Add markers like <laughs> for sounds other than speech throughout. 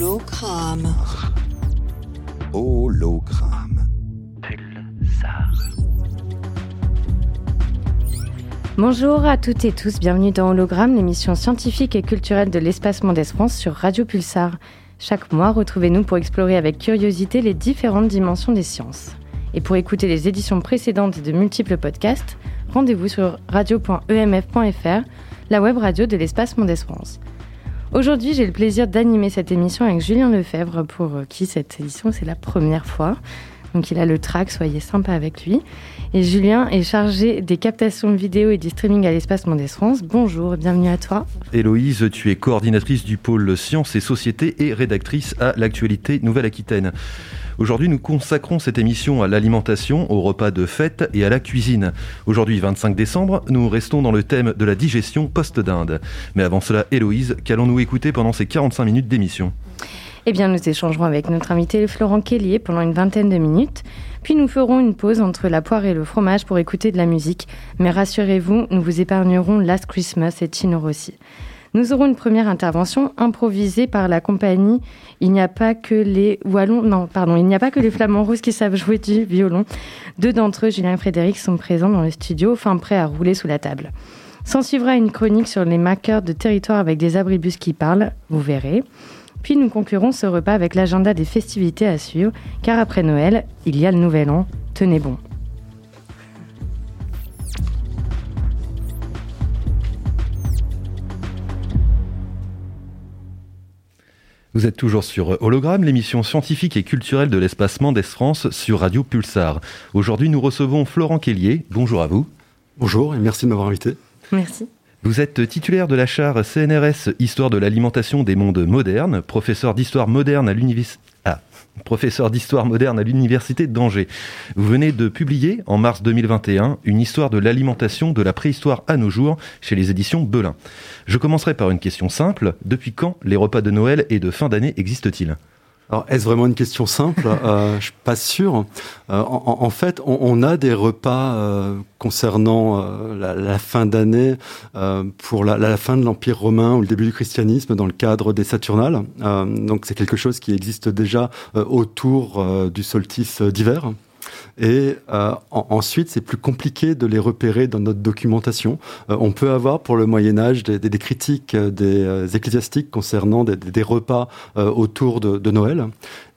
Hologramme. Hologramme. Bonjour à toutes et tous, bienvenue dans Hologramme, l'émission scientifique et culturelle de l'espace Mondes France sur Radio Pulsar. Chaque mois, retrouvez-nous pour explorer avec curiosité les différentes dimensions des sciences. Et pour écouter les éditions précédentes de multiples podcasts, rendez-vous sur radio.emf.fr, la web radio de l'espace Mondes France. Aujourd'hui, j'ai le plaisir d'animer cette émission avec Julien Lefebvre, pour qui cette édition c'est la première fois. Donc il a le track, soyez sympa avec lui. Et Julien est chargé des captations vidéo et du streaming à l'espace Mondes France. Bonjour, bienvenue à toi. Héloïse, tu es coordinatrice du pôle sciences et société et rédactrice à l'actualité Nouvelle-Aquitaine. Aujourd'hui, nous consacrons cette émission à l'alimentation, au repas de fête et à la cuisine. Aujourd'hui, 25 décembre, nous restons dans le thème de la digestion post-dinde. Mais avant cela, Héloïse, qu'allons-nous écouter pendant ces 45 minutes d'émission? Eh bien, nous échangerons avec notre invité Florent Kellier pendant une vingtaine de minutes. Puis nous ferons une pause entre la poire et le fromage pour écouter de la musique. Mais rassurez-vous, nous vous épargnerons Last Christmas et Tino Rossi. Nous aurons une première intervention improvisée par la compagnie Il n'y a pas que les Wallons, non, pardon, il n'y a pas que les Flamands Rouges qui savent jouer du violon. Deux d'entre eux, Julien et Frédéric, sont présents dans le studio, fin prêts à rouler sous la table. S'en suivra une chronique sur les marqueurs de territoire avec des abribus qui parlent, vous verrez. Puis nous conclurons ce repas avec l'agenda des festivités à suivre, car après Noël, il y a le Nouvel An. Tenez bon. Vous êtes toujours sur Hologramme, l'émission scientifique et culturelle de l'espacement d'Es-France sur Radio Pulsar. Aujourd'hui, nous recevons Florent Kellier. Bonjour à vous. Bonjour et merci de m'avoir invité. Merci. Vous êtes titulaire de la char CNRS Histoire de l'alimentation des mondes modernes, professeur d'histoire moderne à l'université. Professeur d'histoire moderne à l'université d'Angers. Vous venez de publier en mars 2021 une histoire de l'alimentation de la préhistoire à nos jours chez les éditions Belin. Je commencerai par une question simple. Depuis quand les repas de Noël et de fin d'année existent-ils? Alors, est-ce vraiment une question simple? Euh, Je suis pas sûr. Euh, en, fait, on, a des repas euh, concernant euh, la, fin d'année pour la, la, fin de l'Empire romain ou le début du christianisme dans le cadre des Saturnales. donc, c'est quelque chose qui existe déjà autour du solstice d'hiver. Et euh, ensuite, c'est plus compliqué de les repérer dans notre documentation. Euh, on peut avoir pour le Moyen Âge des, des, critiques euh, des ecclésiastiques concernant des, des repas autour de, de, Noël.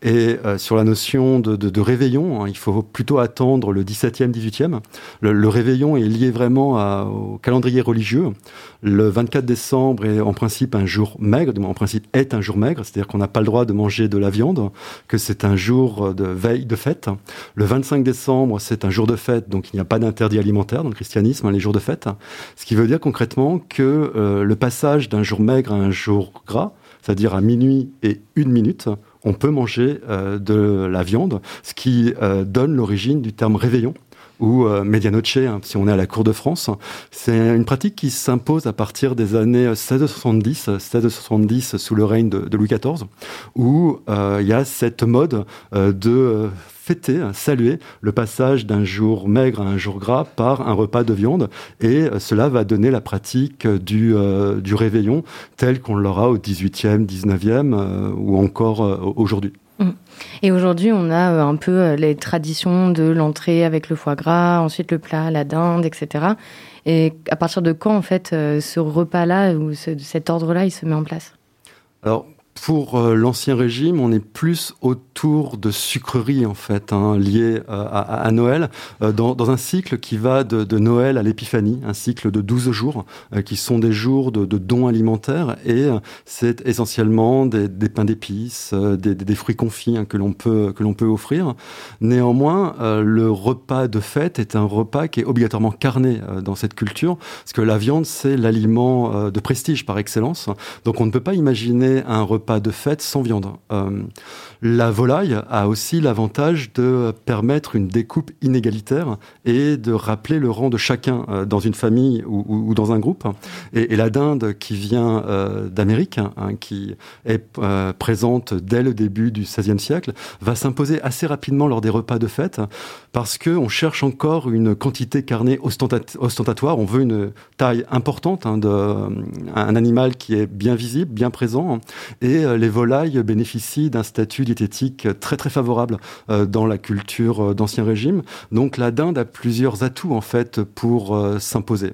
Et sur la notion de, réveillon, hein, il faut plutôt attendre le 17e, 18e. Le, réveillon est lié vraiment au calendrier religieux. Le 24 décembre est en principe un jour maigre, en principe est un jour maigre, c'est-à-dire qu'on n'a pas le droit de manger de la viande, que c'est un jour de veille de fête. Le 25 décembre, c'est un jour de fête, donc il n'y a pas d'interdit alimentaire dans le christianisme, hein, les jours de fête. Ce qui veut dire concrètement que euh, le passage d'un jour maigre à un jour gras, c'est-à-dire à minuit et une minute, on peut manger euh, de la viande, ce qui euh, donne l'origine du terme réveillon ou euh, Medianoche, hein, si on est à la Cour de France. C'est une pratique qui s'impose à partir des années 1670, 1670 sous le règne de, Louis XIV, où euh, il y a cette mode euh, de fêter, saluer le passage d'un jour maigre à un jour gras par un repas de viande. Et cela va donner la pratique du, du réveillon tel qu'on l'aura au 18e, 19e ou encore aujourd'hui. Mm. Et aujourd'hui, on a euh, un peu euh, les traditions de l'entrée avec le foie gras, ensuite le plat, la dinde, etc. Et à partir de quand, en fait, euh, ce repas-là ou cet ordre-là, il se met en place? Pour euh, l'Ancien Régime, on est plus autour de sucreries, en fait, hein, liées euh, à, Noël, euh, dans, un cycle qui va de, Noël à l'Épiphanie, un cycle de 12 jours, qui sont des jours de, dons alimentaires, et c'est essentiellement des, pains d'épices, des, fruits confits hein, que l'on peut, que l'on peut offrir. Néanmoins, le repas de fête est un repas qui est obligatoirement carné dans cette culture, parce que la viande, c'est l'aliment de prestige par excellence. Donc on ne peut pas imaginer un repas pas de fête sans viande. Euh, la volaille a aussi l'avantage de permettre une découpe inégalitaire et de rappeler le rang de chacun euh, dans une famille ou, dans un groupe. Et, la dinde qui vient euh, d'Amérique, hein, qui est présente dès le début du XVIe siècle, va s'imposer assez rapidement lors des repas de fête parce qu'on cherche encore une quantité carnée ostentatoire. On veut une taille importante hein, de un animal qui est bien visible, bien présent et et les volailles bénéficient d'un statut diététique très très favorable dans la culture d'Ancien Régime. Donc la dinde a plusieurs atouts en fait pour s'imposer.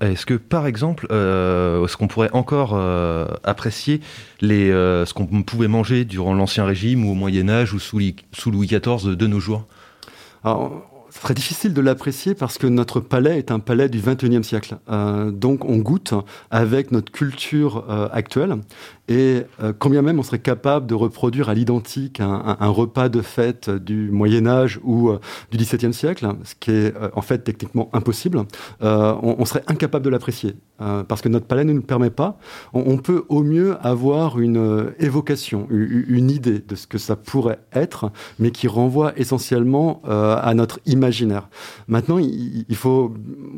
Est-ce que, par exemple, euh, ce qu'on pourrait encore euh, apprécier les, euh, ce qu'on pouvait manger durant l'Ancien Régime ou au Moyen Âge ou sous, sous Louis XIV de nos jours? C'est très difficile de l'apprécier parce que notre palais est un palais du XXIe siècle. donc on goûte avec notre culture actuelle et euh, combien même on serait capable de reproduire à l'identique un, repas de fête du Moyen Âge ou euh, du XVIIe siècle, ce qui est euh, en fait techniquement impossible, on, serait incapable de l'apprécier parce que notre palais ne nous permet pas. On, peut au mieux avoir une évocation, une, idée de ce que ça pourrait être, mais qui renvoie essentiellement à notre Maintenant, il, faut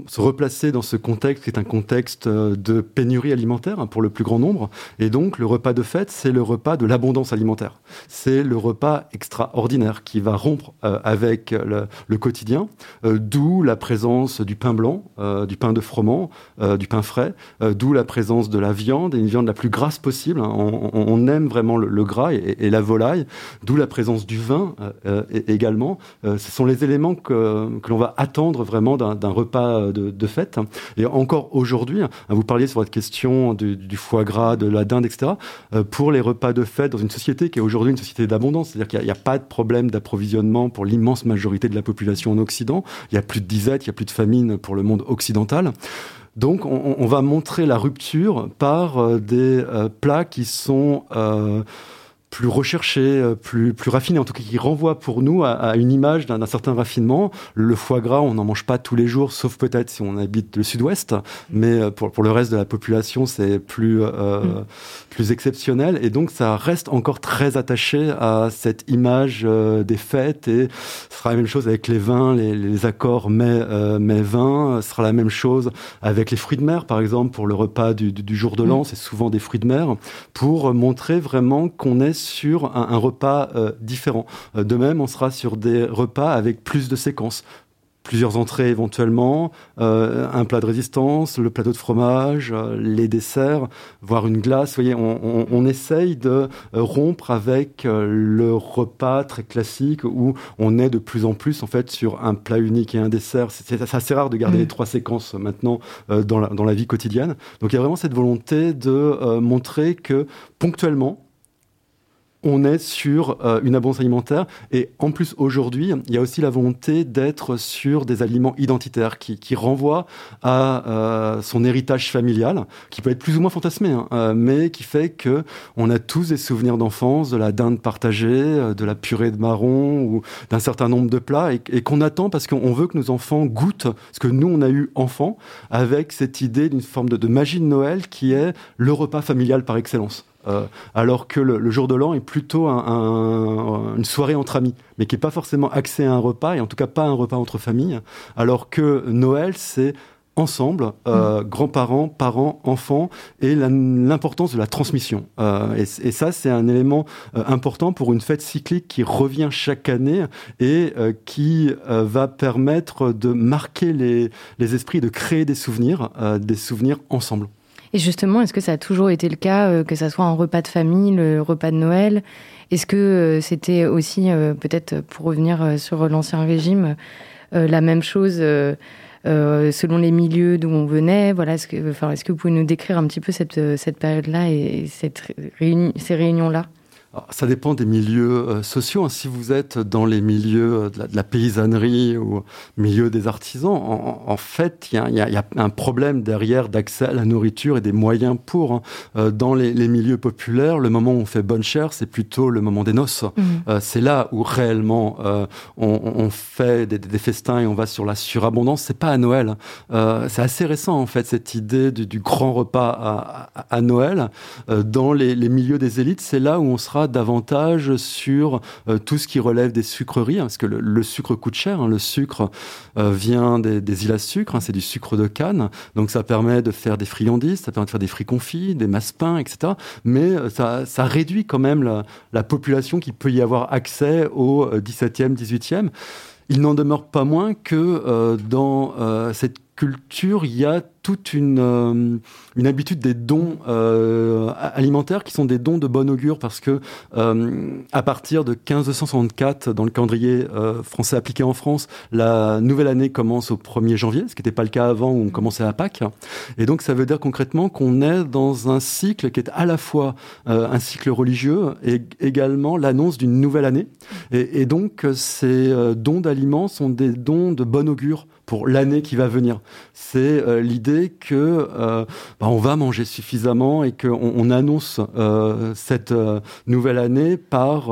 se replacer dans ce contexte qui est un contexte de pénurie alimentaire hein, pour le plus grand nombre, et donc le repas de fête, c'est le repas de l'abondance alimentaire. C'est le repas extraordinaire qui va rompre euh, avec le, quotidien, euh, d'où la présence du pain blanc, euh, du pain de froment, du pain frais, d'où la présence de la viande, et une viande la plus grasse possible. Hein. On, aime vraiment le, gras et, la volaille, d'où la présence du vin également. ce sont les éléments que, l'on va attendre vraiment d'un repas de, fête. Et encore aujourd'hui, hein, vous parliez sur votre question du, foie gras, de la dinde, etc. Euh, pour les repas de fête dans une société qui est aujourd'hui une société d'abondance. C'est-à-dire qu'il n'y a, pas de problème d'approvisionnement pour l'immense majorité de la population en Occident. Il n'y a plus de disette, il n'y a plus de famine pour le monde occidental. Donc on, va montrer la rupture par euh, des euh, plats qui sont plus recherché, euh, plus, plus raffiné, en tout cas qui renvoie pour nous à, une image d'un certain raffinement. Le foie gras, on n'en mange pas tous les jours, sauf peut-être si on habite le sud-ouest, mais euh, pour, pour le reste de la population, c'est plus, euh, mm. plus exceptionnel. Et donc, ça reste encore très attaché à cette image des fêtes. Et ce sera la même chose avec les vins, les, les accords mais mais vins. Ce sera la même chose avec les fruits de mer, par exemple, pour le repas du, du, jour de l'an, mm. c'est souvent des fruits de mer, pour montrer vraiment qu'on est sur un, repas euh, différent. Euh, de même, on sera sur des repas avec plus de séquences plusieurs entrées éventuellement, euh, un plat de résistance, le plateau de fromage, les desserts, voire une glace. Vous voyez, on, essaye de rompre avec le repas très classique où on est de plus en plus en fait sur un plat unique et un dessert. C'est assez rare de garder mmh. les trois séquences maintenant dans, la, dans la vie quotidienne. Donc il y a vraiment cette volonté de montrer que ponctuellement, on est sur euh, une abondance alimentaire. Et en plus, aujourd'hui, il y a aussi la volonté d'être sur des aliments identitaires qui, renvoient à euh, son héritage familial, qui peut être plus ou moins fantasmé, hein, euh, mais qui fait que on a tous des souvenirs d'enfance, de la dinde partagée, de la purée de marron ou d'un certain nombre de plats, et, qu'on attend parce qu'on veut que nos enfants goûtent ce que nous, on a eu enfant, avec cette idée d'une forme de, de magie de Noël qui est le repas familial par excellence. Euh, alors que le, jour de l'an est plutôt une soirée entre amis, mais qui n'est pas forcément accès à un repas, et en tout cas pas un repas entre familles, alors que Noël, c'est ensemble, euh, mm. grands-parents, parents, enfants, et l'importance de la transmission. Euh, et, ça, c'est un élément important pour une fête cyclique qui revient chaque année et qui va permettre de marquer les, les, esprits, de créer des souvenirs, des souvenirs ensemble. Et justement, est-ce que ça a toujours été le cas, euh, que ça soit un repas de famille, le repas de Noël? Est-ce que euh, c'était aussi, euh, peut-être pour revenir sur l'ancien régime, la même chose selon les milieux d'où on venait? Voilà, Est-ce que, vous pouvez nous décrire un petit peu cette, cette période-là et cette ces réunions-là? Ça dépend des milieux euh, sociaux. Hein. Si vous êtes dans les milieux euh, de la, paysannerie ou milieu des artisans, en, fait, il y, a, un problème derrière d'accès à la nourriture et des moyens pour. Hein. Euh, dans les, milieux populaires, le moment où on fait bonne chère, c'est plutôt le moment des noces. Mmh. c'est là où réellement on, fait des, festins et on va sur la surabondance. C'est pas à Noël. c'est assez récent en fait cette idée du, grand repas à, Noël. dans les milieux des élites, c'est là où on sera davantage sur euh, tout ce qui relève des sucreries, hein, parce que le, sucre coûte cher. Hein. le sucre euh, vient des, îles à sucre, hein, c'est du sucre de canne, donc ça permet de faire des friandises, ça permet de faire des fruits confits, des masses-pains, etc. Mais euh, ça, réduit quand même la, la, population qui peut y avoir accès au 17e, 18e. Il n'en demeure pas moins que dans cette culture, il y a toute une, une habitude des dons alimentaires qui sont des dons de bon augure parce que à partir de 1564, dans le calendrier français appliqué en France, la nouvelle année commence au 1er janvier, ce qui n'était pas le cas avant où on commençait à Pâques. Et donc ça veut dire concrètement qu'on est dans un cycle qui est à la fois un cycle religieux et également l'annonce d'une nouvelle année. Et, et donc ces dons d'aliments sont des dons de bon augure pour l'année qui va venir. C'est euh, l'idée que euh, bah, on va manger suffisamment et qu'on on annonce euh, cette nouvelle année par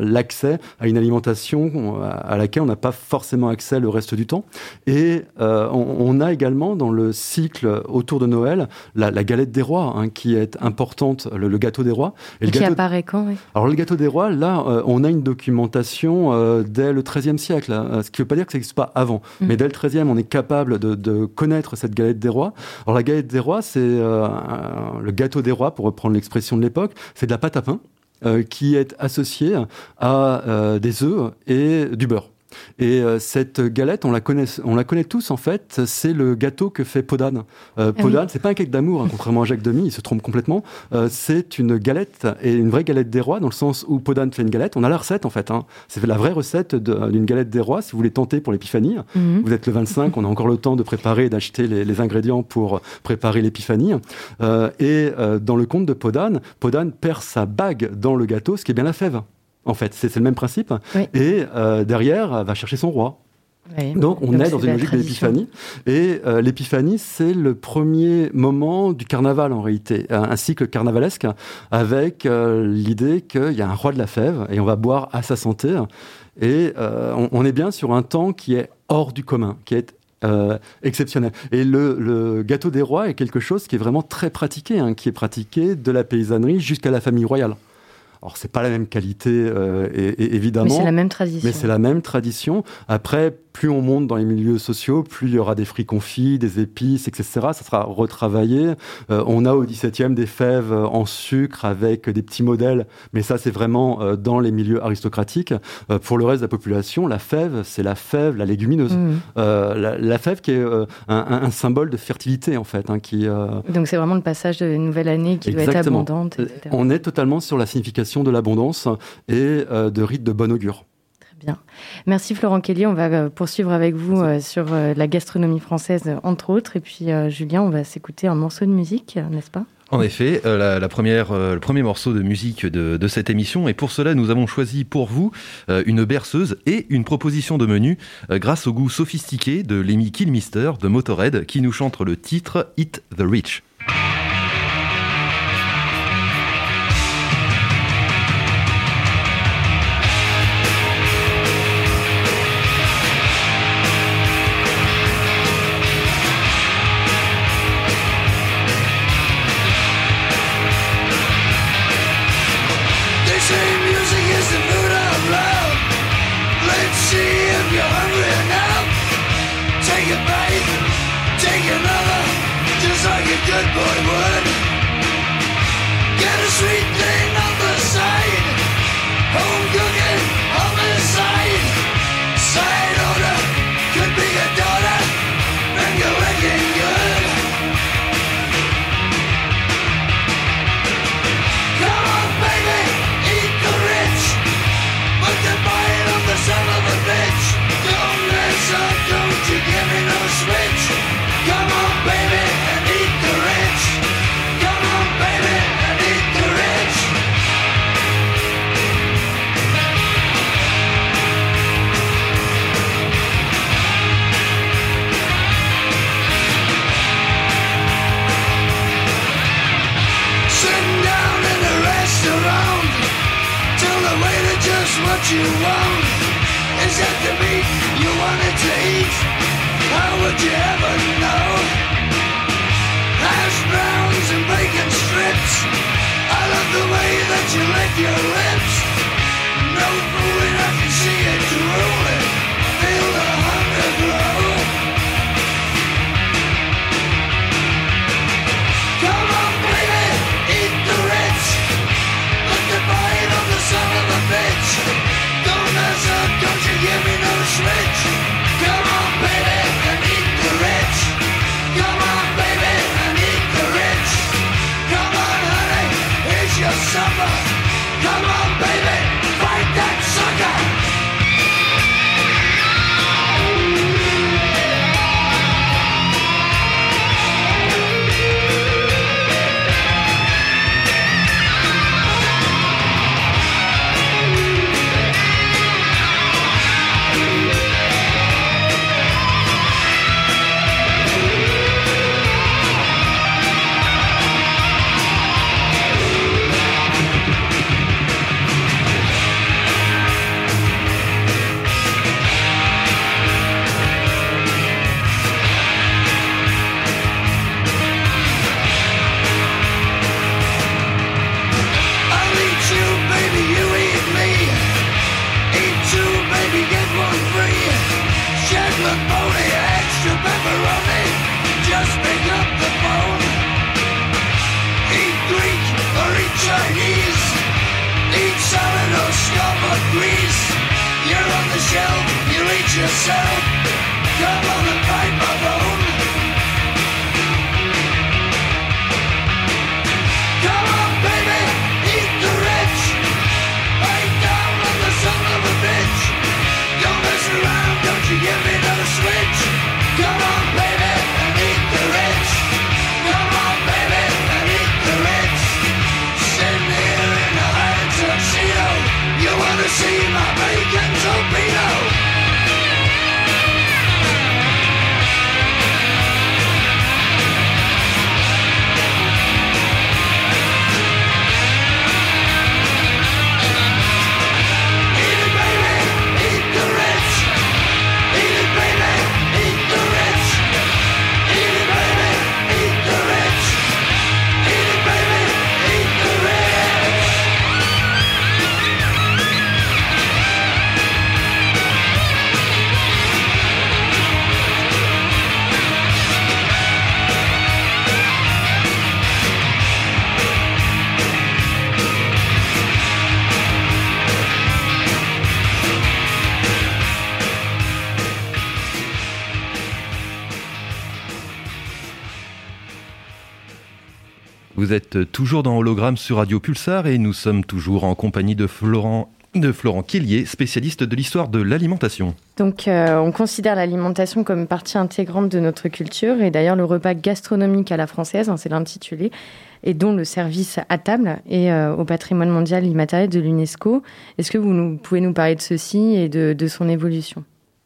l'accès à une alimentation à laquelle on n'a pas forcément accès le reste du temps. Et on, on, a également dans le cycle autour de Noël la, la galette des rois hein, qui est importante, le, le, gâteau des rois. Et, qui apparaît quand oui. Alors le gâteau des rois, là, on a une documentation dès le XIIIe siècle, hein, ce qui ne veut pas dire que ça n'existe pas avant, mmh. mais dès le 13e, on est capable de, connaître cette galette des rois. Alors la galette des rois, c'est euh, le gâteau des rois, pour reprendre l'expression de l'époque, c'est de la pâte à pain euh, qui est associée à euh, des œufs et du beurre. Et euh, cette galette, on la connaît, on la connaît tous en fait. C'est le gâteau que fait Podane. Euh, ah Podane, c'est pas un cake d'amour, hein, contrairement à Jacques Demy, il se trompe complètement. Euh, c'est une galette et une vraie galette des rois dans le sens où Podane fait une galette. On a la recette en fait. Hein. C'est la vraie recette d'une galette des rois. Si vous voulez tenter pour l'épiphanie, mhm. vous êtes le 25, on a encore le temps de préparer et d'acheter les, les, ingrédients pour préparer l'épiphanie. Euh, et euh, dans le conte de Podane, Podane perd sa bague dans le gâteau, ce qui est bien la fève en fait. C'est le même principe. Oui. Et euh, derrière, elle va chercher son roi. Oui. Donc on Donc est dans une logique d'épiphanie. Et euh, l'épiphanie, c'est le premier moment du carnaval en réalité. Un, un cycle carnavalesque avec euh, l'idée qu'il y a un roi de la fève et on va boire à sa santé. Et euh, on, on est bien sur un temps qui est hors du commun, qui est euh, exceptionnel. Et le, le, gâteau des rois est quelque chose qui est vraiment très pratiqué, hein, qui est pratiqué de la paysannerie jusqu'à la famille royale. Alors c'est pas la même qualité euh, et, et, évidemment, Mais c'est la même tradition. mais c'est la même tradition. Après, plus on monte dans les milieux sociaux, plus il y aura des fruits confits, des épices, etc. Ça sera retravaillé. Euh, on a au 17e des fèves en sucre avec des petits modèles, mais ça c'est vraiment euh, dans les milieux aristocratiques. Euh, pour le reste de la population, la fève, c'est la fève, la légumineuse. Mhm. Euh, la, la, fève qui est euh, un, un, symbole de fertilité en fait. Hein, qui, euh, Donc c'est vraiment le passage de nouvelle année qui Exactement. doit être abondante. Etc. On est totalement sur la signification de l'abondance et euh, de rites de bon augure. Bien. Merci Florent Kelly. On va euh, poursuivre avec vous euh, sur euh, la gastronomie française, entre autres. Et puis euh, Julien, on va s'écouter un morceau de musique, n'est-ce pas? En effet, la, la première, le premier morceau de musique de, de, cette émission. Et pour cela, nous avons choisi pour vous une berceuse et une proposition de menu grâce au goût sophistiqué de Lemmy Kilmister de Motorhead qui nous chante le titre Eat the Rich. Boy would. Get a sweet what you want Is that the meat you wanted to eat? How would you ever know? Hash browns and bacon strips I love the way that you lick your lips No fooling, I can see it drooling toujours dans Hologramme sur Radio Pulsar et nous sommes toujours en compagnie de Florent de Florent Kellier, spécialiste de l'histoire de l'alimentation. Donc, euh, on considère l'alimentation comme partie intégrante de notre culture. Et d'ailleurs, le repas gastronomique à la française, hein, c'est l'intitulé, et dont le service à table est euh, au patrimoine mondial immatériel de l'UNESCO. Est-ce que vous pouvez nous parler de ceci et de son évolution?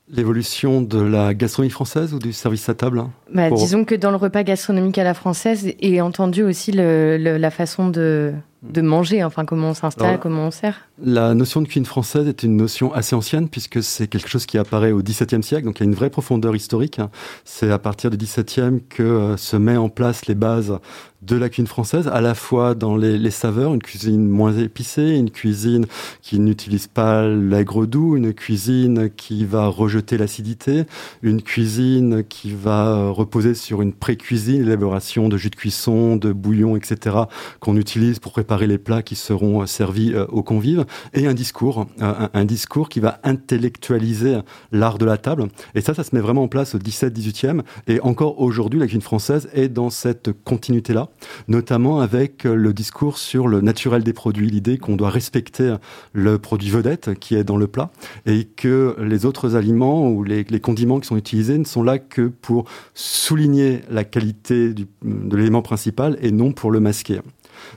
L'évolution de la gastronomie française ou du service à table hein Bah, Pour- Disons que dans le repas gastronomique à la française est entendu aussi le- le- la façon de, de manger, enfin comment on s'installe, comment on sert. La notion de cuisine française est une notion assez ancienne puisque c'est quelque chose qui apparaît au XVIIe siècle, donc il y a une vraie profondeur historique. C'est à partir du XVIIe que euh, se met en place les bases de la cuisine française, à la fois dans les, les saveurs, une cuisine moins épicée, une cuisine qui n'utilise pas l'aigre doux, une cuisine qui va rejeter l'acidité, une cuisine qui va euh, reposer sur une pré-cuisine, l'élaboration de jus de cuisson, de bouillon, etc., qu'on utilise pour préparer les plats qui seront euh, servis euh, aux convives, et un discours, euh, un, discours qui va intellectualiser l'art de la table. Et ça, ça se met vraiment en place au 17-18e, et encore aujourd'hui, la cuisine française est dans cette continuité-là, notamment avec le discours sur le naturel des produits, l'idée qu'on doit respecter le produit vedette qui est dans le plat, et que les autres aliments ou les, condiments qui sont utilisés ne sont là que pour souligner la qualité de l'élément principal et non pour le masquer.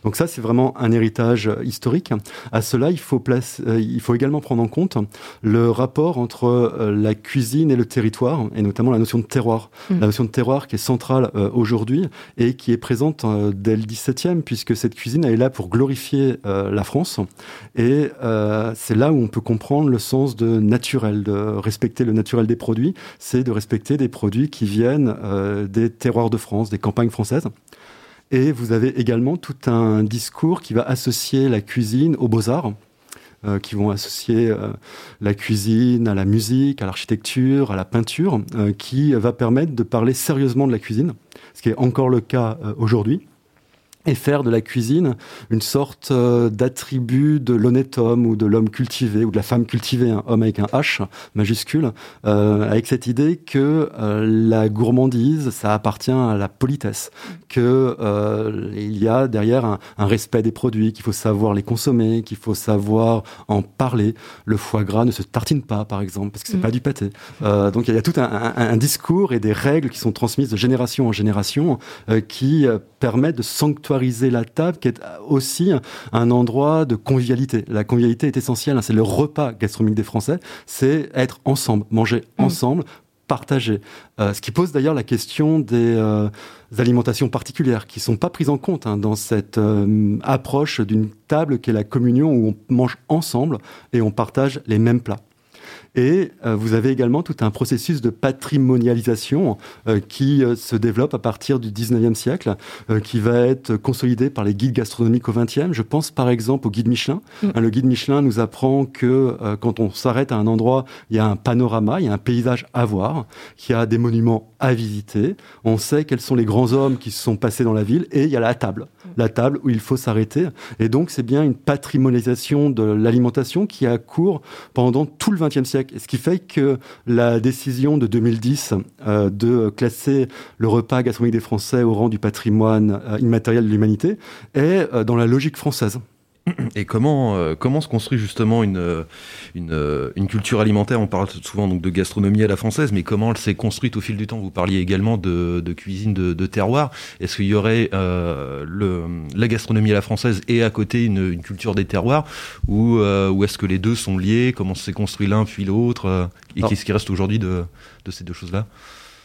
Donc ça, c'est vraiment un héritage euh, historique. À cela, il faut, place, euh, il faut également prendre en compte le rapport entre euh, la cuisine et le territoire, et notamment la notion de terroir. Mhm. La notion de terroir qui est centrale aujourd'hui et qui est présente dès le XVIIe, puisque cette cuisine elle est là pour glorifier la France. Et c'est là où on peut comprendre le sens de naturel, de respecter le naturel des produits, c'est de respecter des produits qui viennent des terroirs de France, des campagnes françaises. Et vous avez également tout un discours qui va associer la cuisine aux beaux-arts, euh, qui vont associer euh, la cuisine à la musique, à l'architecture, à la peinture, euh, qui va permettre de parler sérieusement de la cuisine, ce qui est encore le cas aujourd'hui. Et faire de la cuisine une sorte euh, d'attribut de l'honnête homme ou de l'homme cultivé ou de la femme cultivée, un homme avec un H majuscule, euh, avec cette idée que euh, la gourmandise, ça appartient à la politesse, que euh, il y a derrière un, un respect des produits, qu'il faut savoir les consommer, qu'il faut savoir en parler. Le foie gras ne se tartine pas, par exemple, parce que c'est Mm. pas du pâté. Donc il y a tout un, un- un discours et des règles qui sont transmises de génération en génération qui permettent de sanctuariser la table, qui est aussi un endroit de convivialité. La convivialité est essentielle, hein, c'est le repas gastronomique des Français, c'est être ensemble, manger Mm. ensemble, partager. Euh, ce qui pose d'ailleurs la question des, euh, alimentations particulières qui sont pas prises en compte hein, dans cette euh, approche d'une table qui est la communion où on mange ensemble et on partage les mêmes plats. Et euh, vous avez également tout un processus de patrimonialisation euh, qui euh, se développe à partir du 19e siècle, qui va être consolidé par les guides gastronomiques au 20e. Je pense par exemple au guide Michelin. Mm. Hein, le guide Michelin nous apprend que quand on s'arrête à un endroit, il y a un panorama, il y a un paysage à voir, qu'il y a des monuments à visiter. On sait quels sont les grands hommes qui se sont passés dans la ville et il y a la table, la table où il faut s'arrêter. Et donc c'est bien une patrimonialisation de l'alimentation qui a cours pendant tout le XXe siècle. Et ce qui fait que la décision de 2010 euh, de classer le repas gastronomique des Français au rang du patrimoine euh, immatériel de l'humanité est euh, dans la logique française. Et comment, euh, comment se construit justement une, une, une culture alimentaire? On parle souvent donc de gastronomie à la française, mais comment elle s'est construite au fil du temps? Vous parliez également de, de cuisine de, de terroir. Est-ce qu'il y aurait euh, le, la gastronomie à la française et à côté une, une culture des terroirs? Ou, euh, ou est-ce que les deux sont liés? Comment s'est construit l'un puis l'autre? Et qu'est-ce qui reste aujourd'hui de, de ces deux choses-là?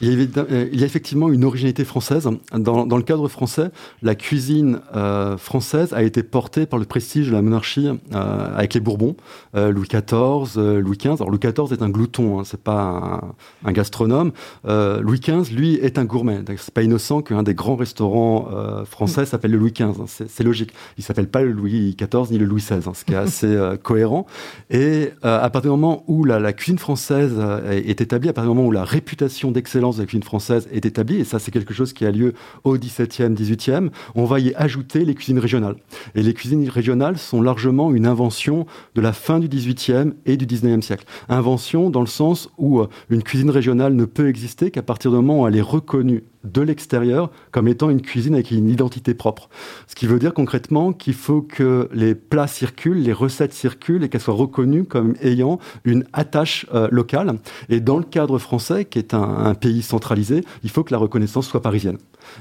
Il y, a, évidem- euh, il y a effectivement une originalité française. Dans, dans le cadre français, la cuisine euh, française a été portée par le prestige de la monarchie euh, avec les Bourbons, euh, Louis XIV, Louis XV. Alors Louis XIV est un glouton, hein, c'est pas un, un gastronome. Louis XV, lui, est un gourmet. C'est pas innocent qu'un des grands restaurants français s'appelle le Louis XV. hein. C'est logique. Il s'appelle pas le Louis XIV ni le Louis XVI, hein, ce qui est assez <laughs> cohérent. Et à partir du moment où la, la cuisine française est établie, à partir du moment où la réputation d'excellence de la cuisine française est établie, et ça c'est quelque chose qui a lieu au XVIIe, XVIIIe, on va y ajouter les cuisines régionales. Et les cuisines régionales sont largement une invention de la fin du XVIIIe et du XIXe siècle. Invention dans le sens où euh, une cuisine régionale ne peut exister qu'à partir du moment où elle est reconnue de l'extérieur comme étant une cuisine avec une identité propre. Ce qui veut dire concrètement qu'il faut que les plats circulent, les recettes circulent et qu'elles soient reconnues comme ayant une attache euh, locale. Et dans le cadre français, qui est un, pays centralisé, il faut que la reconnaissance soit parisienne.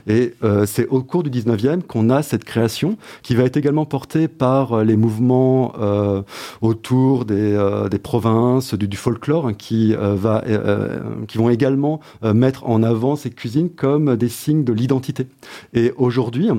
Et euh, c'est au cours du 19e qu'on a cette création qui va être également portée par euh, les mouvements autour des, des provinces, du, folklore, hein, qui, va, qui vont également mettre en avant ces cuisines comme des signes de l'identité. Et aujourd'hui,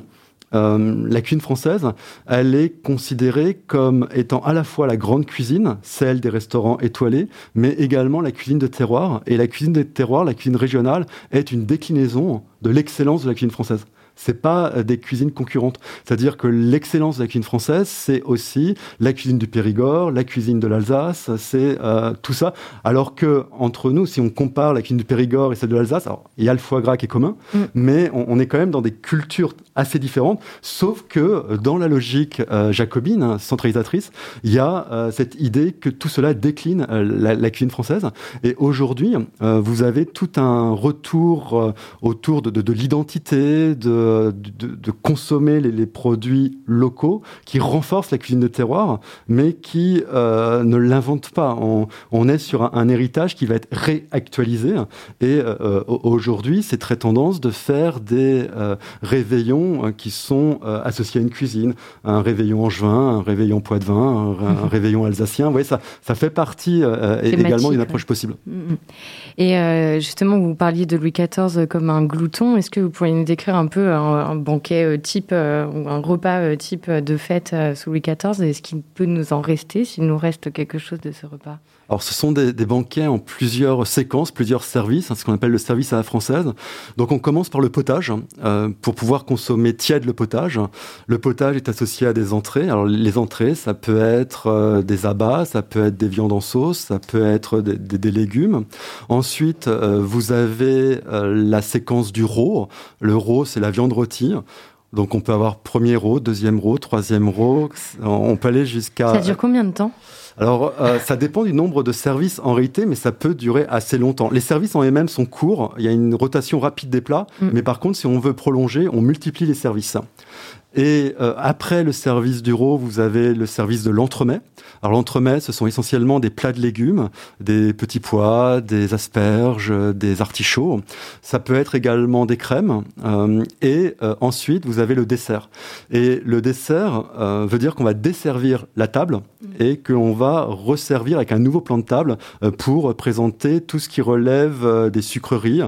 euh, la cuisine française, elle est considérée comme étant à la fois la grande cuisine, celle des restaurants étoilés, mais également la cuisine de terroir. Et la cuisine de terroir, la cuisine régionale, est une déclinaison de l'excellence de la cuisine française. C'est pas euh, des cuisines concurrentes. C'est-à-dire que l'excellence de la cuisine française, c'est aussi la cuisine du Périgord, la cuisine de l'Alsace, c'est euh, tout ça. Alors que entre nous, si on compare la cuisine du Périgord et celle de l'Alsace, alors, il y a le foie gras qui est commun, Mm. mais on, on est quand même dans des cultures assez différentes. Sauf que euh, dans la logique euh, jacobine, hein, centralisatrice, il y a euh, cette idée que tout cela décline la, la cuisine française. Et aujourd'hui, vous avez tout un retour autour de, de, de l'identité, de, de, de consommer les, les produits locaux, qui renforce la cuisine de terroir, mais qui euh, ne l'invente pas. On, on est sur un, un héritage qui va être réactualisé. Et euh, aujourd'hui, c'est très tendance de faire des euh, réveillons qui sont associés à une cuisine. Un réveillon angevin, un réveillon poitevin, un, un <laughs> réveillon alsacien. Vous voyez, ça, ça fait partie également d'une approche possible. Mhm. Et euh, justement, vous parliez de Louis XIV comme un glouton. Est-ce que vous pourriez nous décrire un peu un, banquet euh, type euh, ou un repas euh, type de fête sous Louis XIV Est-ce qu'il peut nous en rester, s'il nous reste quelque chose de ce repas? Alors, ce sont des, banquets en plusieurs séquences, plusieurs services, hein, ce qu'on appelle le service à la française. Donc, on commence par le potage, euh, pour pouvoir consommer tiède le potage. Le potage est associé à des entrées. Alors, les entrées, ça peut être euh, des abats, ça peut être des viandes en sauce, ça peut être des, légumes. Ensuite, euh, vous avez la séquence du rot. Le rot, c'est la viande rôtie. Donc on peut avoir premier rôle, deuxième rôle, troisième rôle. On peut aller jusqu'à. Ça dure combien de temps? Alors, euh, ça dépend du nombre de services en réalité, mais ça peut durer assez longtemps. Les services en eux-mêmes sont courts, il y a une rotation rapide des plats, mm. mais par contre, si on veut prolonger, on multiplie les services. Et euh, après le service du RAW, vous avez le service de l'entremet. Alors l'entremet, ce sont essentiellement des plats de légumes, des petits pois, des asperges, des artichauts. Ça peut être également des crèmes. Euh, et euh, ensuite, vous avez le dessert. Et le dessert veut dire qu'on va desservir la table et qu'on va resservir avec un nouveau plan de table pour présenter tout ce qui relève des sucreries,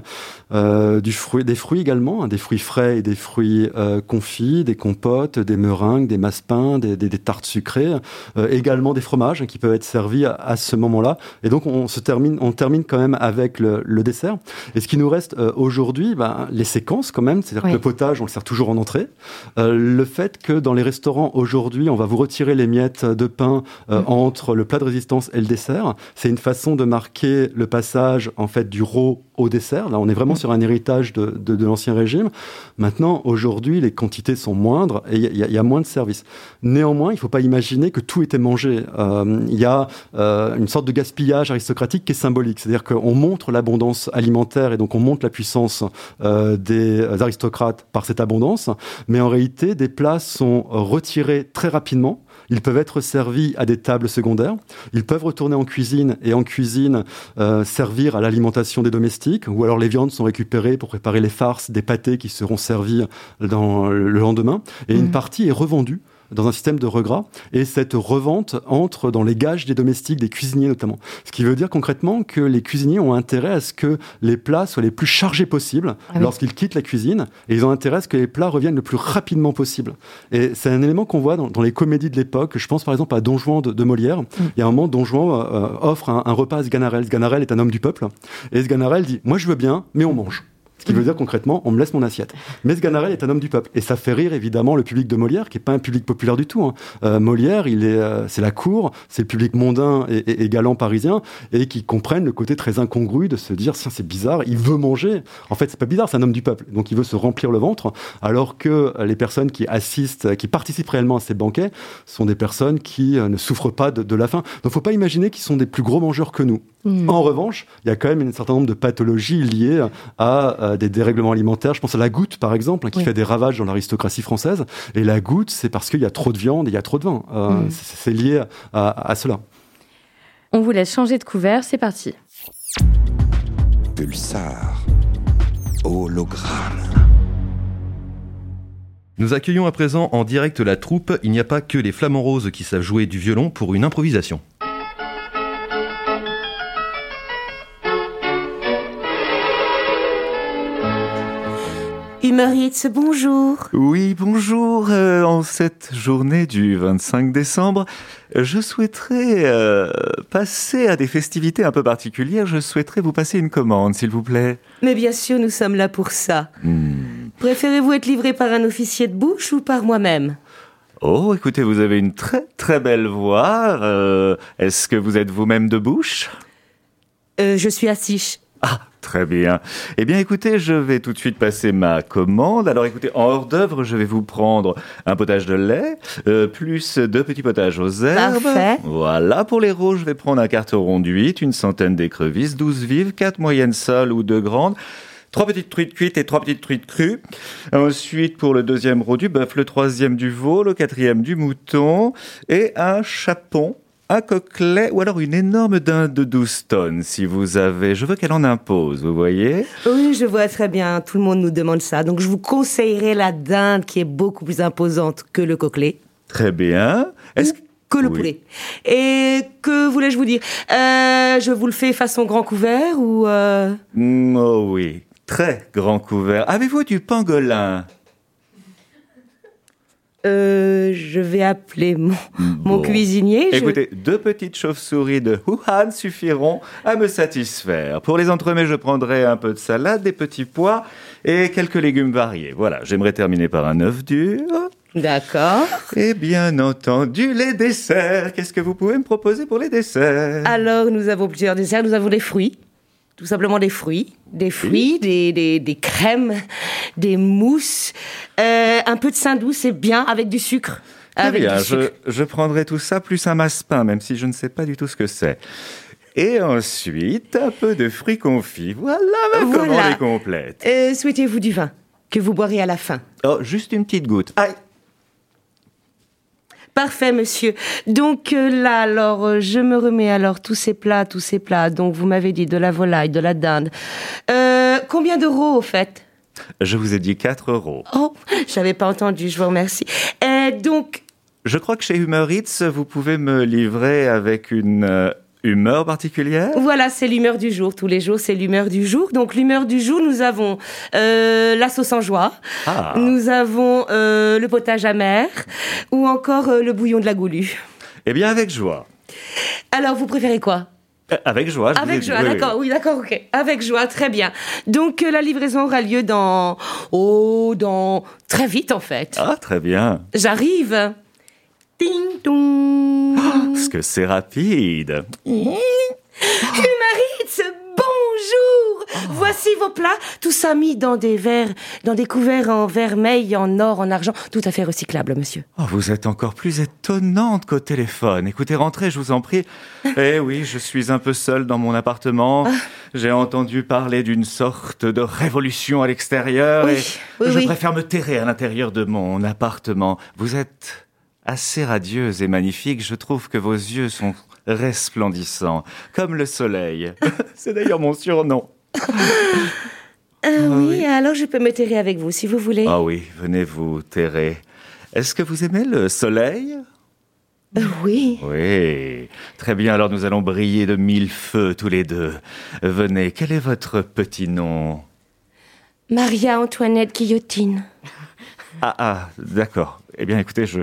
du fruit, des fruits également, hein, des fruits frais et des fruits confits, des compotes compotes, des meringues, des massepains, des, des, des tartes sucrées, euh, également des fromages qui peuvent être servis à, ce moment-là. Et donc on se termine, on termine quand même avec le, le dessert. Et ce qui nous reste euh, aujourd'hui, ben, les séquences quand même, c'est-à-dire que le potage, on le sert toujours en entrée. Euh, le fait que dans les restaurants aujourd'hui, on va vous retirer les miettes de pain mm. entre le plat de résistance et le dessert, c'est une façon de marquer le passage en fait du raw au dessert. Là, on est vraiment mm. sur un héritage de, de, de l'ancien régime. Maintenant, aujourd'hui, les quantités sont moindres et il y, y, a moins de services. Néanmoins, il ne faut pas imaginer que tout était mangé. Euh, il y a euh, une sorte de gaspillage aristocratique qui est symbolique. C'est-à-dire qu'on montre l'abondance alimentaire et donc on montre la puissance euh, des aristocrates par cette abondance. Mais en réalité, des plats sont retirés très rapidement ils peuvent être servis à des tables secondaires. Ils peuvent retourner en cuisine et en cuisine euh, servir à l'alimentation des domestiques. Ou alors les viandes sont récupérées pour préparer les farces, des pâtés qui seront servis dans le lendemain. Et une mmh. partie est revendue dans un système de regras. Et cette revente entre dans les gages des domestiques, des cuisiniers notamment. Ce qui veut dire concrètement que les cuisiniers ont intérêt à ce que les plats soient les plus chargés possibles ah lorsqu'ils quittent la cuisine. Et ils ont intérêt à ce que les plats reviennent le plus rapidement possible. Et c'est un élément qu'on voit dans, dans, les comédies de l'époque. Je pense par exemple à Don Juan de, de Molière. Mm. Il y a un moment, Don Juan euh, offre un, un, repas à Sganarelle. Sganarelle est un homme du peuple. Et Sganarelle dit, moi je veux bien, mais on mange qui veut dire concrètement, on me laisse mon assiette. Mais Sganarelle est un homme du peuple. Et ça fait rire évidemment le public de Molière, qui n'est pas un public populaire du tout. Hein. Euh, Molière, il est, euh, c'est la cour, c'est le public mondain et, galant parisien, et qui comprennent le côté très incongru de se dire, c'est bizarre, il veut manger. En fait, c'est pas bizarre, c'est un homme du peuple. Donc il veut se remplir le ventre, alors que les personnes qui assistent, qui participent réellement à ces banquets, sont des personnes qui euh, ne souffrent pas de, de la faim. Donc faut pas imaginer qu'ils sont des plus gros mangeurs que nous. Mmh. En revanche, il y a quand même un certain nombre de pathologies liées à, à des dérèglements alimentaires. Je pense à la goutte, par exemple, hein, qui oui. fait des ravages dans l'aristocratie française. Et la goutte, c'est parce qu'il y a trop de viande et il y a trop de vin. Euh, mmh. C'est lié à, à, cela. On vous laisse changer de couvert, c'est parti. Pulsar. Hologramme. Nous accueillons à présent en direct la troupe Il n'y a pas que les flamants roses qui savent jouer du violon pour une improvisation. Humoritz, bonjour. Oui, bonjour. Euh, en cette journée du 25 décembre, je souhaiterais euh, passer à des festivités un peu particulières. Je souhaiterais vous passer une commande, s'il vous plaît. Mais bien sûr, nous sommes là pour ça. Hmm. Préférez-vous être livré par un officier de bouche ou par moi-même? Oh, écoutez, vous avez une très très belle voix. Euh, Est-ce que vous êtes vous-même de bouche? Je suis assise. Ah, Très bien. Eh bien, écoutez, je vais tout de suite passer ma commande. Alors, écoutez, en hors d'œuvre, je vais vous prendre un potage de lait, euh, plus deux petits potages aux herbes. Parfait. Voilà. Pour les rouges, je vais prendre un carton d'huîtres, une centaine d'écrevisses, douze vives, quatre moyennes sales ou deux grandes. Trois petites truites cuites et trois petites truites crues. Ensuite, pour le deuxième roux du bœuf, le troisième du veau, le quatrième du mouton et un chapon un coquelet ou alors une énorme dinde de 12 tonnes, si vous avez. Je veux qu'elle en impose, vous voyez? Oui, je vois très bien. Tout le monde nous demande ça. Donc, je vous conseillerais la dinde qui est beaucoup plus imposante que le coquelet. Très bien. Est-ce que que le oui. poulet. Et que voulais-je vous dire? Euh, Je vous le fais façon grand couvert ou euh... mm, Oh oui, très grand couvert. Avez-vous du pangolin? Euh, je vais appeler mon, bon. mon cuisinier. Écoutez, je... deux petites chauves-souris de Wuhan suffiront à me satisfaire. Pour les entremets, je prendrai un peu de salade, des petits pois et quelques légumes variés. Voilà, j'aimerais terminer par un œuf dur. D'accord. Et bien entendu, les desserts. Qu'est-ce que vous pouvez me proposer pour les desserts? Alors, nous avons plusieurs desserts. Nous avons les fruits. Tout simplement des fruits, des fruits, des, des, des crèmes, <laughs> des mousses, euh, un peu de saindoux, c'est bien avec du sucre. Avec bien, du sucre. je, je prendrai tout ça plus un massepain, même si je ne sais pas du tout ce que c'est. Et ensuite, un peu de fruits confits. Voilà ma Voilà. commande est complète. Euh, Souhaitez-vous du vin que vous boirez à la fin? Oh, juste une petite goutte. Aïe Parfait, monsieur. Donc euh, là, alors, euh, je me remets alors tous ces plats, tous ces plats. Donc, vous m'avez dit de la volaille, de la dinde. Euh, combien d'euros, au fait? Je vous ai dit 4 euros. Oh, j'avais pas entendu, je vous remercie. Donc, Je crois que chez Humor Eats, vous pouvez me livrer avec une humeur particulière voilà, c'est l'humeur du jour. Tous les jours, c'est l'humeur du jour. Donc, l'humeur du jour, nous avons euh, la sauce en joie, Ah. nous avons euh, le potage amer, ou encore euh, le bouillon de la goulue. Eh bien, avec joie. Alors, vous préférez quoi? Avec joie, je Avec joie, d'accord, oui, d'accord, ok. Avec joie, très bien. Donc euh, la livraison aura lieu dans, oh, dans très vite en fait. Ah, très bien. J'arrive. Ding dong. Parce que c'est rapide. Humaritz, bonjour. Voici vos plats, tout ça mis dans des verres, dans des couverts en vermeil, en or, en argent, tout à fait recyclable, monsieur. Oh, vous êtes encore plus étonnante qu'au téléphone. Écoutez, rentrez, je vous en prie. <laughs> Eh oui, je suis un peu seul dans mon appartement. J'ai entendu parler d'une sorte de révolution à l'extérieur Oui, et oui, je oui. préfère me terrer à l'intérieur de mon appartement. Vous êtes assez radieuse et magnifique. Je trouve que vos yeux sont resplendissants, comme le soleil. <laughs> C'est d'ailleurs mon surnom. Ah oui, alors je peux me terrer avec vous si vous voulez. Ah oui, venez vous terrer. Est-ce que vous aimez le soleil? Euh, oui. Oui, très bien, alors nous allons briller de mille feux tous les deux. Venez, quel est votre petit nom? Maria-Antoinette Guillotine. Ah, ah, d'accord. Eh bien, écoutez, je,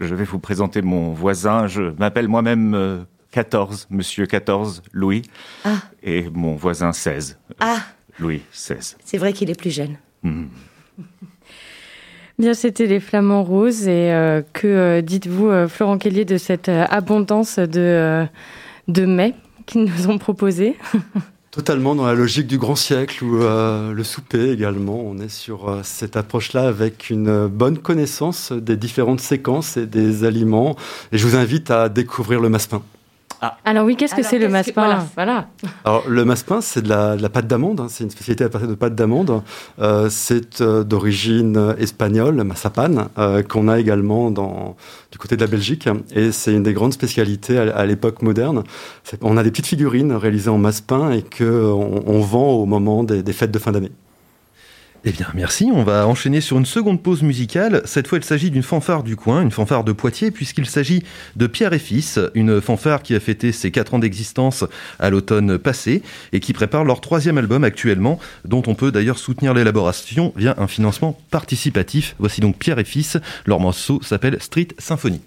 je vais vous présenter mon voisin. Je m'appelle moi-même euh, 14, monsieur 14, Louis. Ah. Et mon voisin 16, Ah, Louis 16. c'est vrai qu'il est plus jeune. Bien, c'était les flamants roses. Et euh, que euh, dites-vous, euh, Florent Kellier, de cette euh, abondance de, euh, de mets qu'ils nous ont proposés? <laughs> Totalement dans la logique du grand siècle ou euh, le souper également. On est sur euh, cette approche-là avec une bonne connaissance des différentes séquences et des aliments. Et je vous invite à découvrir le massepain. Alors oui, qu'est-ce que c'est le qu'est-ce que- massepain voilà. <laughs> Alors le massepain, c'est de la, de la pâte d'amande. hein. C'est une spécialité à partir de pâte d'amande. Euh, c'est euh, d'origine euh, espagnole, massapan, euh, qu'on a également dans, du côté de la Belgique. Et c'est une des grandes spécialités à, à l'époque moderne. On a des petites figurines réalisées en massepain et que on, on vend au moment des, des fêtes de fin d'année. Eh bien, merci. On va enchaîner sur une seconde pause musicale. Cette fois, il s'agit d'une fanfare du coin, une fanfare de Poitiers, puisqu'il s'agit de Pierre et Fils, une fanfare qui a fêté ses quatre ans d'existence à l'automne passé et qui prépare leur troisième album actuellement, dont on peut d'ailleurs soutenir l'élaboration via un financement participatif. Voici donc Pierre et Fils. Leur morceau s'appelle Street Symphony.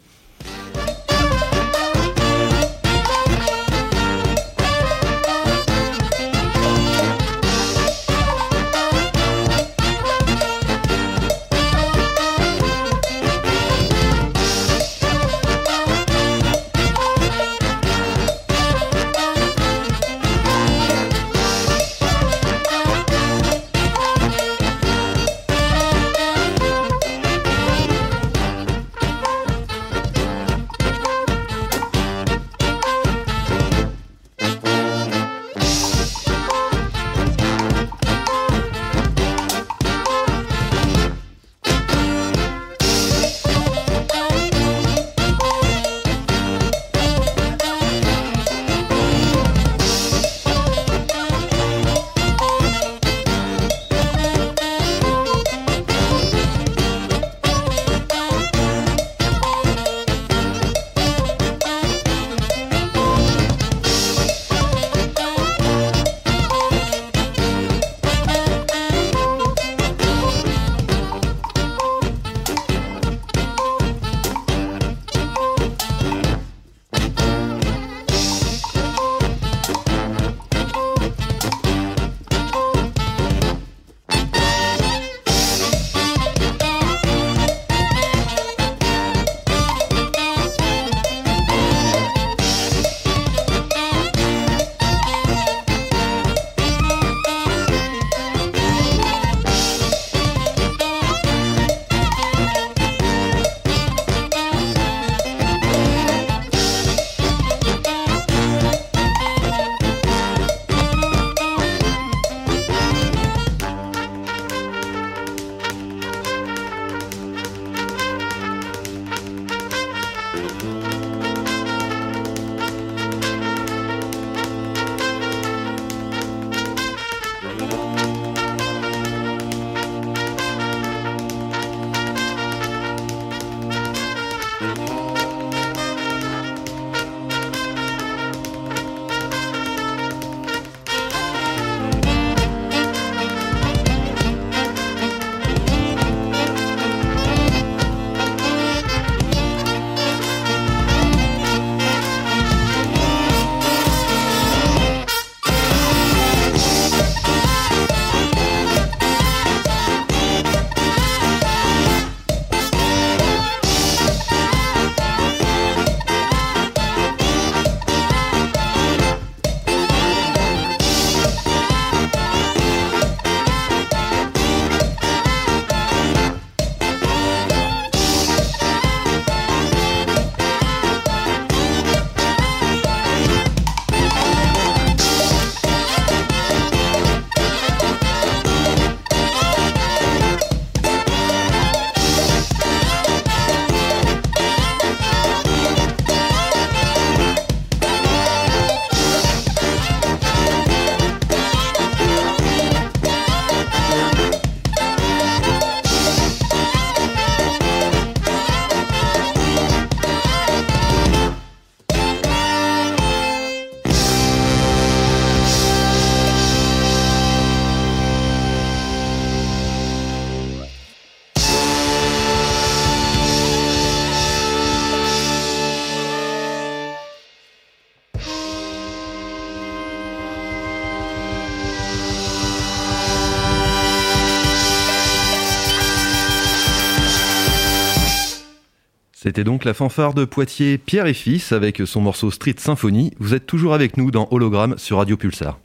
C'était donc la fanfare de Poitiers Pierre et Fils avec son morceau Street Symphony. Vous êtes toujours avec nous dans Hologramme sur Radio Pulsar.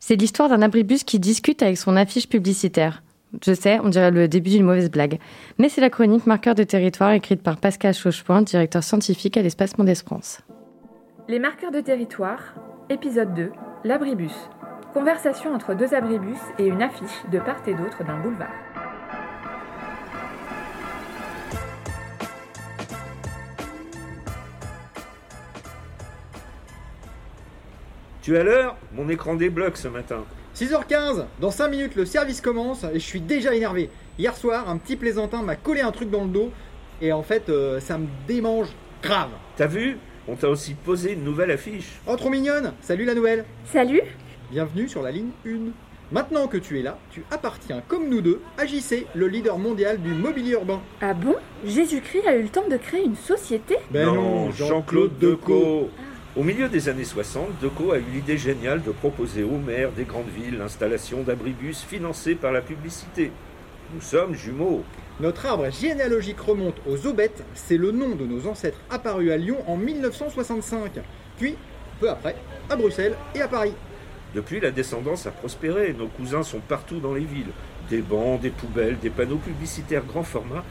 C'est l'histoire d'un abribus qui discute avec son affiche publicitaire. Je sais, on dirait le début d'une mauvaise blague. Mais c'est la chronique Marqueur de territoire écrite par Pascal Chauchepoint, directeur scientifique à l'Espace Mondes France. Les marqueurs de territoire, épisode 2, l'abribus. Conversation entre deux abribus et une affiche de part et d'autre d'un boulevard. Tu es à l'heure Mon écran débloque ce matin. 6h15, dans 5 minutes le service commence et je suis déjà énervé. Hier soir, un petit plaisantin m'a collé un truc dans le dos et en fait, euh, ça me démange grave. T'as vu? On t'a aussi posé une nouvelle affiche. Oh, trop mignonne Salut la nouvelle Salut Bienvenue sur la ligne 1. Maintenant que tu es là, tu appartiens comme nous deux à JC, le leader mondial du mobilier urbain. Ah bon? Jésus-Christ a eu le temps de créer une société? Ben non, Jean-Claude Decaux. Au milieu des années 60, Decaux a eu l'idée géniale de proposer aux maires des grandes villes l'installation d'abribus financés par la publicité. Nous sommes jumeaux. Notre arbre généalogique remonte aux Aubettes, c'est le nom de nos ancêtres apparus à Lyon en 1965. Puis, peu après, à Bruxelles et à Paris. Depuis, la descendance a prospéré. Nos cousins sont partout dans les villes. Des bancs, des poubelles, des panneaux publicitaires grand format,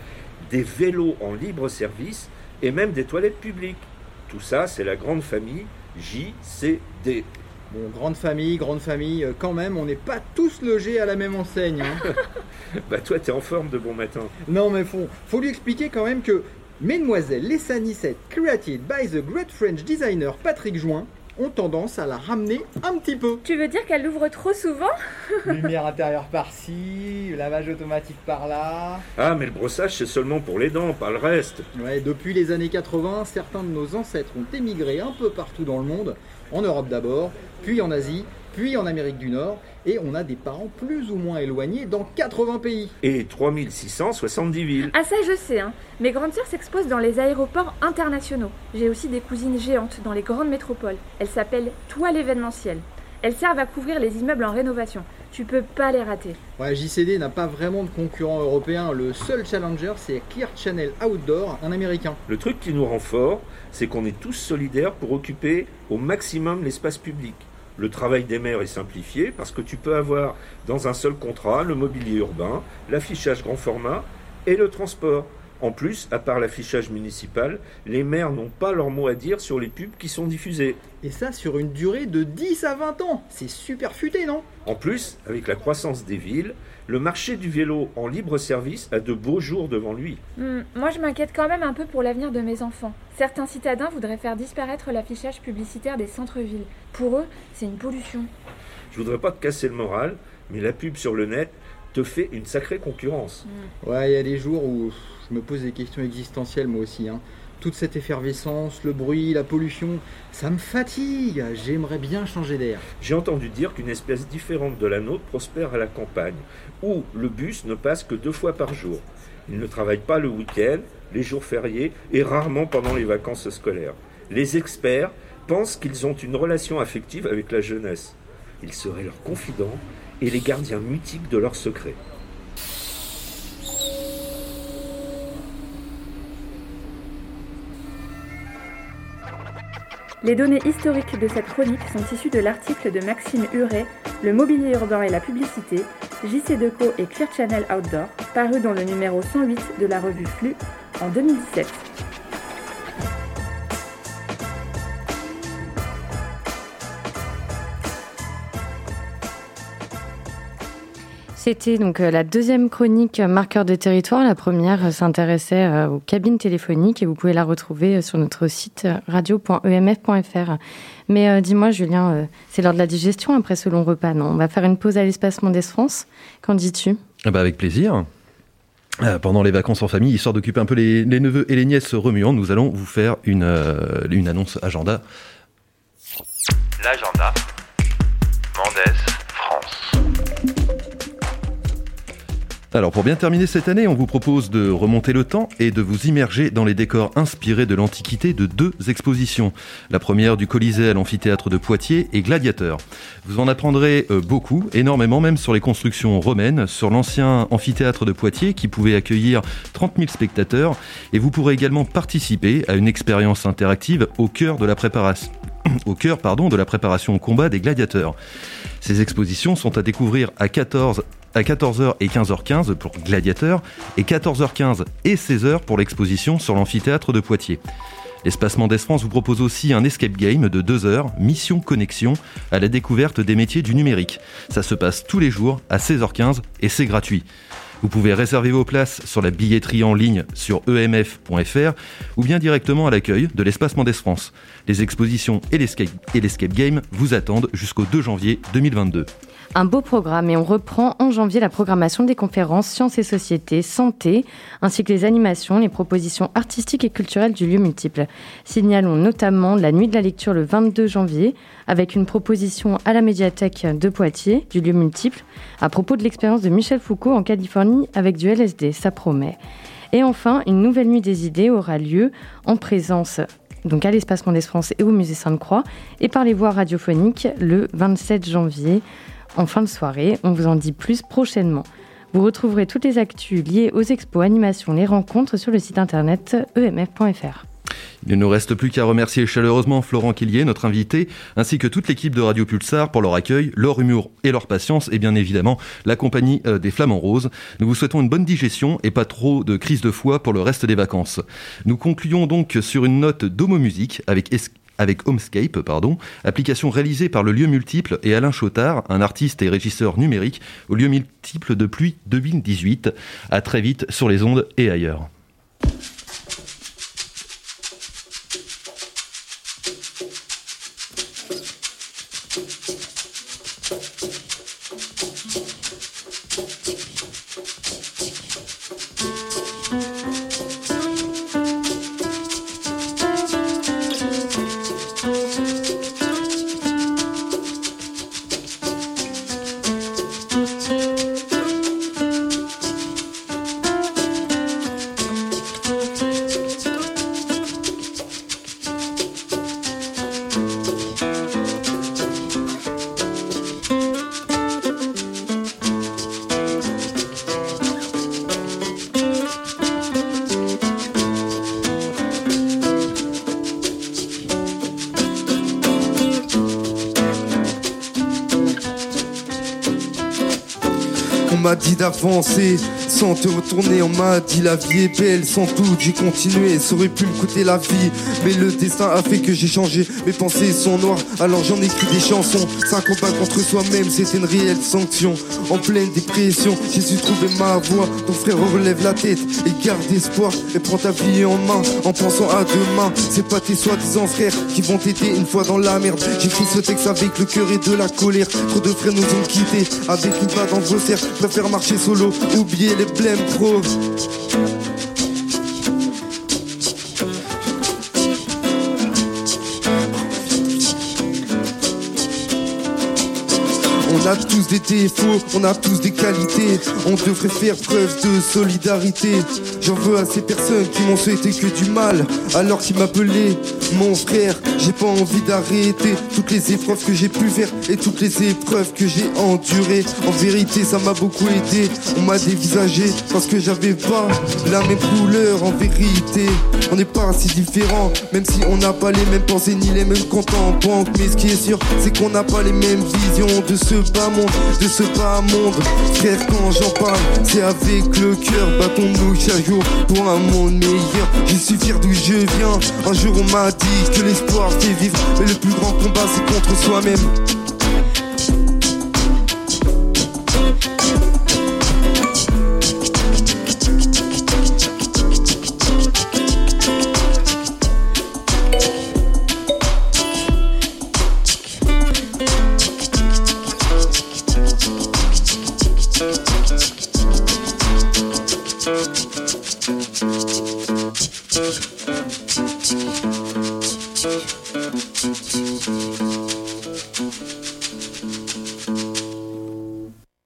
des vélos en libre service et même des toilettes publiques. Tout ça, c'est la grande famille JCD. Bon, grande famille, grande famille, euh, quand même, on n'est pas tous logés à la même enseigne. hein. <laughs> Bah toi, t'es en forme de bon matin. non mais faut, faut lui expliquer quand même que Mesdemoiselles les Sanissettes created by the great French designer Patrick Join ont tendance à la ramener un petit peu. Tu veux dire qu'elle l'ouvre trop souvent? <laughs> Lumière intérieure par-ci, lavage automatique par-là. Ah, mais le brossage, c'est seulement pour les dents, pas le reste. Ouais, depuis les années 80, certains de nos ancêtres ont émigré un peu partout dans le monde, en Europe d'abord, puis en Asie, puis en Amérique du Nord, et on a des parents plus ou moins éloignés dans 80 pays. Et 3670 villes. Ah ça je sais, hein. Mes grandes sœurs s'exposent dans les aéroports internationaux. J'ai aussi des cousines géantes dans les grandes métropoles. Elles s'appellent Toile événementielle. Elles servent à couvrir les immeubles en rénovation. Tu peux pas les rater. Ouais, JCD n'a pas vraiment de concurrent européen, le seul challenger c'est Clear Channel Outdoor, un américain. Le truc qui nous rend fort, c'est qu'on est tous solidaires pour occuper au maximum l'espace public. Le travail des maires est simplifié parce que tu peux avoir dans un seul contrat le mobilier urbain, l'affichage grand format et le transport. En plus, à part l'affichage municipal, les maires n'ont pas leur mot à dire sur les pubs qui sont diffusées. Et ça sur une durée de 10 à 20 ans. C'est super futé, non? En plus, avec la croissance des villes, le marché du vélo en libre service a de beaux jours devant lui. Hmm, moi je m'inquiète quand même un peu pour l'avenir de mes enfants. Certains citadins voudraient faire disparaître l'affichage publicitaire des centres-villes. Pour eux, c'est une pollution. Je voudrais pas te casser le moral, mais la pub sur le net te fait une sacrée concurrence. Ouais, il y a des jours où je me pose des questions existentielles moi aussi. Hein. Toute cette effervescence, le bruit, la pollution, ça me fatigue. J'aimerais bien changer d'air. J'ai entendu dire qu'une espèce différente de la nôtre prospère à la campagne, où le bus ne passe que deux fois par jour. Il ne travaille pas le week-end, les jours fériés et rarement pendant les vacances scolaires. Les experts pensent qu'ils ont une relation affective avec la jeunesse. Ils seraient leurs confidents et les gardiens mythiques de leurs secrets. Les données historiques de cette chronique sont issues de l'article de Maxime Huret, Le mobilier urbain et la publicité, JC Deco et Clear Channel Outdoor, paru dans le numéro 108 de la revue Flux en 2017. C'était donc euh, la deuxième chronique euh, marqueur de territoire. La première euh, s'intéressait aux cabines téléphoniques et vous pouvez la retrouver sur notre site radio.emf.fr. Mais euh, dis-moi, Julien, euh, c'est l'heure de la digestion après ce long repas, non? On va faire une pause à l'espace Mondes France. Qu'en dis-tu? Ah bah avec plaisir. Euh, pendant les vacances en famille, histoire d'occuper un peu les, les neveux et les nièces remuants, nous allons vous faire une, euh, une annonce agenda. Alors pour bien terminer cette année, on vous propose de remonter le temps et de vous immerger dans les décors inspirés de l'Antiquité de deux expositions. La première du Colisée à l'amphithéâtre de Poitiers et Gladiateur. Vous en apprendrez euh, beaucoup, énormément même sur les constructions romaines, sur l'ancien amphithéâtre de Poitiers qui pouvait accueillir 30 000 spectateurs et vous pourrez également participer à une expérience interactive au cœur de la préparation au cœur pardon, de la préparation au combat des gladiateurs. Ces expositions sont à découvrir à 14 à 14h et 15h15 pour Gladiateur et 14h15 et 16h pour l'exposition sur l'amphithéâtre de Poitiers. L'espace Mendès France vous propose aussi un escape game de 2 heures, mission connexion, à la découverte des métiers du numérique. Ça se passe tous les jours à 16h15 et c'est gratuit. Vous pouvez réserver vos places sur la billetterie en ligne sur emf.fr ou bien directement à l'accueil de l'espace Mendès France. Les expositions et l'escape game vous attendent jusqu'au 2 janvier 2022 un beau programme et on reprend en janvier la programmation des conférences Sciences et Société, Santé, ainsi que les animations, les propositions artistiques et culturelles du lieu multiple. Signalons notamment la nuit de la lecture le 22 janvier avec une proposition à la médiathèque de Poitiers du lieu multiple à propos de l'expérience de Michel Foucault en Californie avec du LSD, ça promet. Et enfin, une nouvelle nuit des idées aura lieu en présence donc à l'Espace Mendès France et au Musée Sainte-Croix, et par les voies radiophoniques le 27 janvier en fin de soirée. On vous en dit plus prochainement. Vous retrouverez toutes les actus liées aux expos, animations, les rencontres sur le site internet emf.fr. Il ne nous reste plus qu'à remercier chaleureusement Florent Quillier, notre invité, ainsi que toute l'équipe de Radio Pulsar pour leur accueil, leur humour et leur patience, et bien évidemment la compagnie euh, des Flamands Roses. Nous vous souhaitons une bonne digestion et pas trop de crise de foi pour le reste des vacances. Nous concluons donc sur une note d'homo musique avec avec Homescape, pardon, application réalisée par le lieu multiple et Alain Chotard, un artiste et régisseur numérique au lieu multiple depuis 2018. À très vite sur les ondes et ailleurs. Sans te retourner. On m'a dit la vie est belle, sans doute j'ai continué. Ça aurait pu me coûter la vie, mais le destin a fait que j'ai changé. Mes pensées sont noires, alors j'en écris des chansons. C'est un combat contre soi-même, c'était une réelle sanction. En pleine dépression, j'ai su trouver ma voie. Ton frère relève la tête et garde espoir. Et prends ta vie en main en pensant à demain. C'est pas tes soi-disant frères qui vont t'aider une fois dans la merde. J'écris ce texte avec le cœur et de la colère. Trop de frères nous ont quittés avec une balle dans vos cercles. Préfère marcher solo, oublier les blèmes pro. A tous des défauts, on a tous des qualités. On devrait faire preuve de solidarité. J'en veux à ces personnes qui m'ont souhaité que du mal, alors qu'ils m'appelaient mon frère. J'ai pas envie d'arrêter toutes les épreuves que j'ai pu faire et toutes les épreuves que j'ai endurées. En vérité, ça m'a beaucoup aidé. On m'a dévisagé parce que j'avais pas la même couleur. En vérité, on n'est pas si différents, même si on n'a pas les mêmes pensées ni les mêmes comptes en banque. Mais ce qui est sûr, c'est qu'on n'a pas les mêmes visions de ce bas monde, de ce bas monde. Frère, quand j'en parle, c'est avec le cœur. Battons-nous chaque jour pour un monde meilleur. Je suis fier d'où je viens. Un jour on m'a dit que l'espoir mais le plus grand combat c'est contre soi-même.